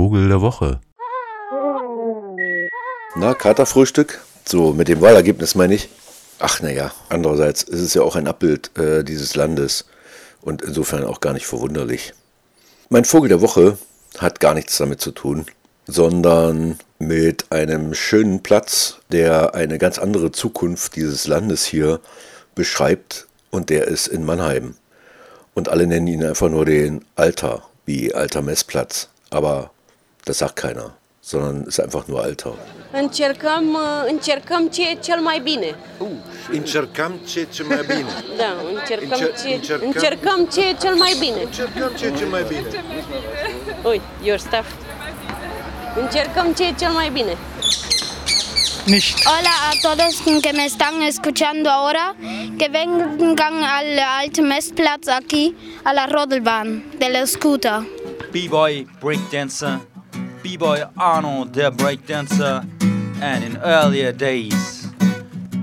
Vogel der Woche. Na, Katerfrühstück? So, mit dem Wahlergebnis meine ich. Ach naja, andererseits ist es ja auch ein Abbild äh, dieses Landes und insofern auch gar nicht verwunderlich. Mein Vogel der Woche hat gar nichts damit zu tun, sondern mit einem schönen Platz, der eine ganz andere Zukunft dieses Landes hier beschreibt und der ist in Mannheim. Und alle nennen ihn einfach nur den Alter, wie Alter Messplatz. Aber das sagt keiner, sondern ist einfach nur Alter. Încercăm, încercăm ce e cel mai bine. Încercăm ce e ce mai bine. Da, încercăm, Încer- ce, încercăm- încercăm ce e cel mai bine. Încercăm ce e ce mai bine. Ui, your stuff. Încercăm ce e cel mai bine. Hola a todos que me están escuchando ahora, que vengan al Alto Messplatz aquí, a la Rodelbahn del scooter. B-boy breakdancer, B-boy Arno der breakdancer, and in earlier days,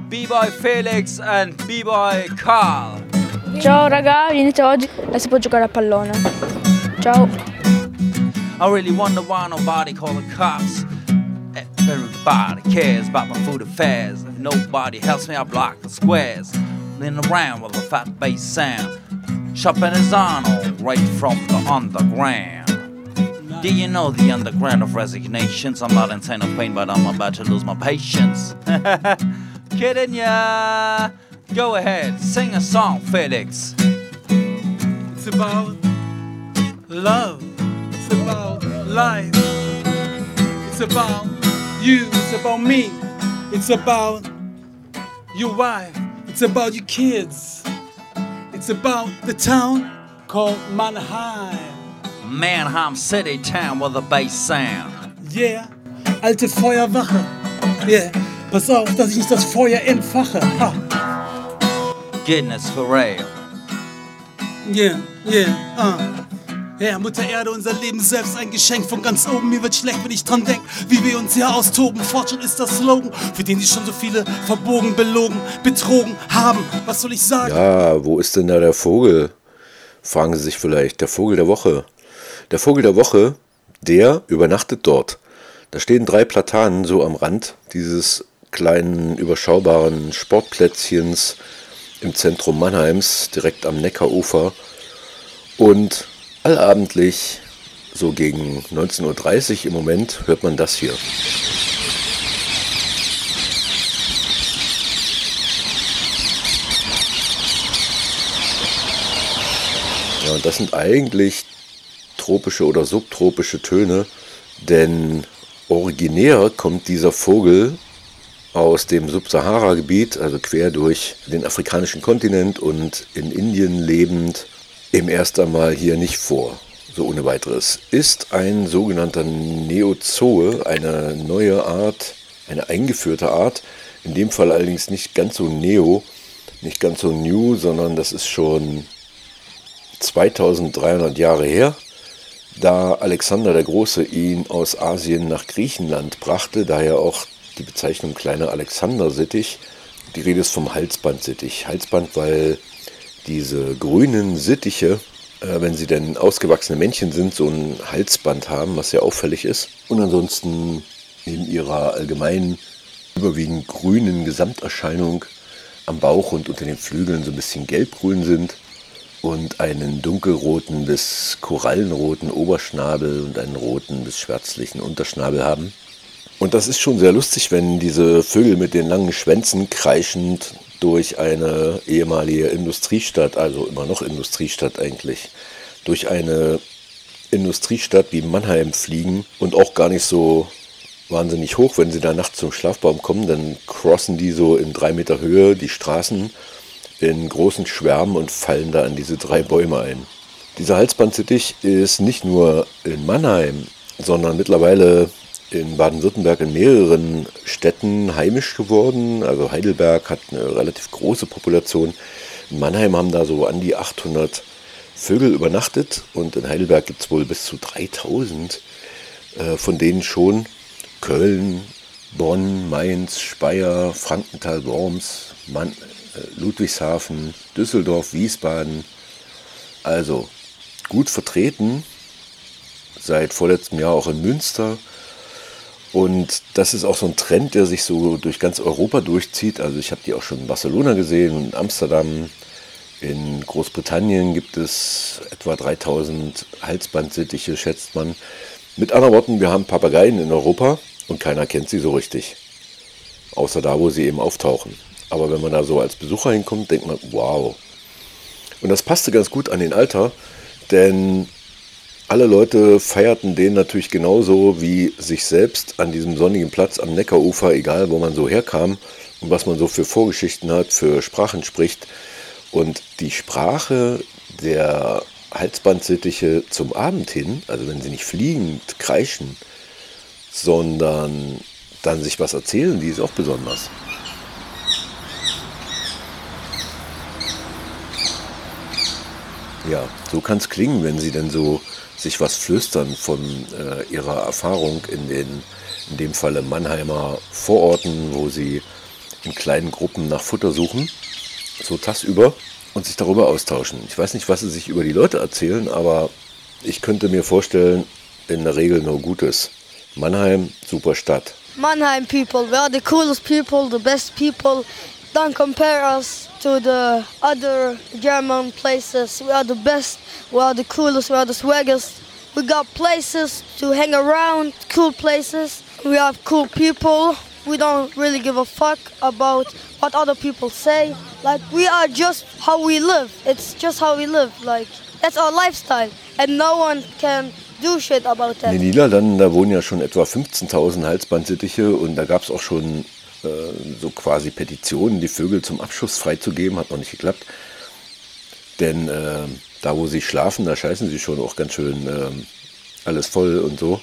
B-boy Felix and B-boy Carl. Ciao raga, venite oggi e si può giocare a pallone. Ciao. I really wonder why nobody call the cops. Eh, everybody cares about my food affairs. If Nobody helps me, I block the squares. Then around with a fat bass sound. Shopping is on right from the underground. Do you know the underground of resignations? I'm not insane of pain, but I'm about to lose my patience. Kidding ya? Go ahead, sing a song, Felix. It's about love. It's about life. It's about you. It's about me. It's about your wife. It's about your kids. It's about the town called Mannheim. Mannheim City town with a bass sound. Yeah, alte Feuerwache. Yeah, pass auf, dass ich nicht das Feuer entfache. Ha. Goodness for real. Yeah, yeah, uh. Ja, Mutter Erde, unser Leben selbst ein Geschenk von ganz oben. Mir wird schlecht, wenn ich dran denk, wie wir uns hier austoben. Fortschritt ist das Slogan, für den sich schon so viele verbogen, belogen, betrogen haben. Was soll ich sagen? Ja, wo ist denn da der Vogel? Fragen Sie sich vielleicht. Der Vogel der Woche. Der Vogel der Woche, der übernachtet dort. Da stehen drei Platanen so am Rand dieses kleinen, überschaubaren Sportplätzchens im Zentrum Mannheims, direkt am Neckarufer. Und allabendlich, so gegen 19.30 Uhr im Moment, hört man das hier. Ja, und das sind eigentlich tropische oder subtropische Töne, denn originär kommt dieser Vogel aus dem Subsahara-Gebiet, also quer durch den afrikanischen Kontinent und in Indien lebend, im ersten Mal hier nicht vor, so ohne weiteres. Ist ein sogenannter Neozoe, eine neue Art, eine eingeführte Art, in dem Fall allerdings nicht ganz so neo, nicht ganz so new, sondern das ist schon 2300 Jahre her, da Alexander der Große ihn aus Asien nach Griechenland brachte, daher auch die Bezeichnung kleiner Alexander-Sittich. Die Rede ist vom Halsband-Sittich. Halsband, weil diese grünen Sittiche, äh, wenn sie denn ausgewachsene Männchen sind, so ein Halsband haben, was sehr auffällig ist. Und ansonsten neben ihrer allgemeinen, überwiegend grünen Gesamterscheinung am Bauch und unter den Flügeln so ein bisschen gelbgrün sind und einen dunkelroten bis korallenroten Oberschnabel und einen roten bis schwärzlichen Unterschnabel haben. Und das ist schon sehr lustig, wenn diese Vögel mit den langen Schwänzen kreischend durch eine ehemalige Industriestadt, also immer noch Industriestadt eigentlich, durch eine Industriestadt wie Mannheim fliegen und auch gar nicht so wahnsinnig hoch, wenn sie da nachts zum Schlafbaum kommen, dann crossen die so in drei Meter Höhe die Straßen in großen Schwärmen und fallen da an diese drei Bäume ein. Dieser Halsbandsittich ist nicht nur in Mannheim, sondern mittlerweile in Baden-Württemberg in mehreren Städten heimisch geworden. Also Heidelberg hat eine relativ große Population. In Mannheim haben da so an die 800 Vögel übernachtet und in Heidelberg gibt es wohl bis zu 3000, äh, von denen schon Köln, Bonn, Mainz, Speyer, Frankenthal, Worms, Mann, äh, Ludwigshafen, Düsseldorf, Wiesbaden. Also gut vertreten seit vorletztem Jahr auch in Münster. Und das ist auch so ein Trend, der sich so durch ganz Europa durchzieht. Also ich habe die auch schon in Barcelona gesehen, in Amsterdam, in Großbritannien gibt es etwa 3000 Halsbandsittiche, schätzt man. Mit anderen Worten, wir haben Papageien in Europa und keiner kennt sie so richtig. Außer da, wo sie eben auftauchen. Aber wenn man da so als Besucher hinkommt, denkt man, wow. Und das passte ganz gut an den Alter, denn alle Leute feierten den natürlich genauso wie sich selbst an diesem sonnigen Platz am Neckarufer, egal wo man so herkam und was man so für Vorgeschichten hat, für Sprachen spricht. Und die Sprache der Halsbandsittiche zum Abend hin, also wenn sie nicht fliegend kreischen, sondern dann sich was erzählen, die ist auch besonders. Ja, so kann es klingen, wenn sie denn so sich was flüstern von äh, ihrer Erfahrung in den, in dem Falle Mannheimer Vororten, wo sie in kleinen Gruppen nach Futter suchen, so tagsüber und sich darüber austauschen. Ich weiß nicht, was sie sich über die Leute erzählen, aber ich könnte mir vorstellen, in der Regel nur Gutes. Mannheim, super Stadt. Mannheim people, we are the coolest people, the best people. Don't compare us to the other German places. We are the best, we are the coolest, we are the swaggest. We got places to hang around, cool places. We have cool people. We don't really give a fuck about what other people say. Like we are just how we live. It's just how we live. Like that's our lifestyle, and no one can do shit about that. In den Niederlanden, da wohnen ja schon etwa 15.000 Halsbandsittiche und da gab es auch schon so quasi Petitionen, die Vögel zum Abschuss freizugeben. Hat noch nicht geklappt. Denn äh, da, wo sie schlafen, da scheißen sie schon auch ganz schön äh, alles voll und so.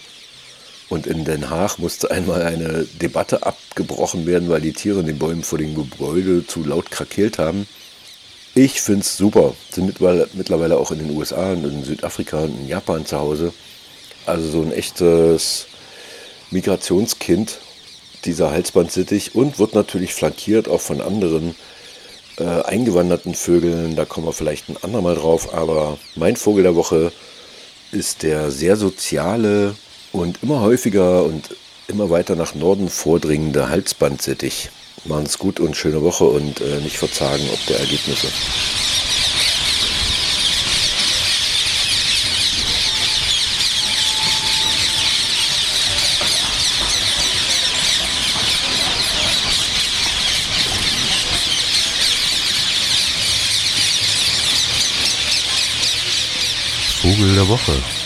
Und in Den Haag musste einmal eine Debatte abgebrochen werden, weil die Tiere in den Bäumen vor dem Gebäude zu laut krakeelt haben. Ich finde es super. Sind mittlerweile auch in den USA und in Südafrika und in Japan zu Hause. Also so ein echtes Migrationskind, dieser Halsbandsittich. Und wird natürlich flankiert auch von anderen äh, eingewanderten Vögeln. Da kommen wir vielleicht ein andermal drauf. Aber mein Vogel der Woche ist der sehr soziale und immer häufiger und immer weiter nach Norden vordringende Halsbandsittich. Machen es gut und schöne Woche und äh, nicht verzagen ob der Ergebnisse. Vogel der Woche.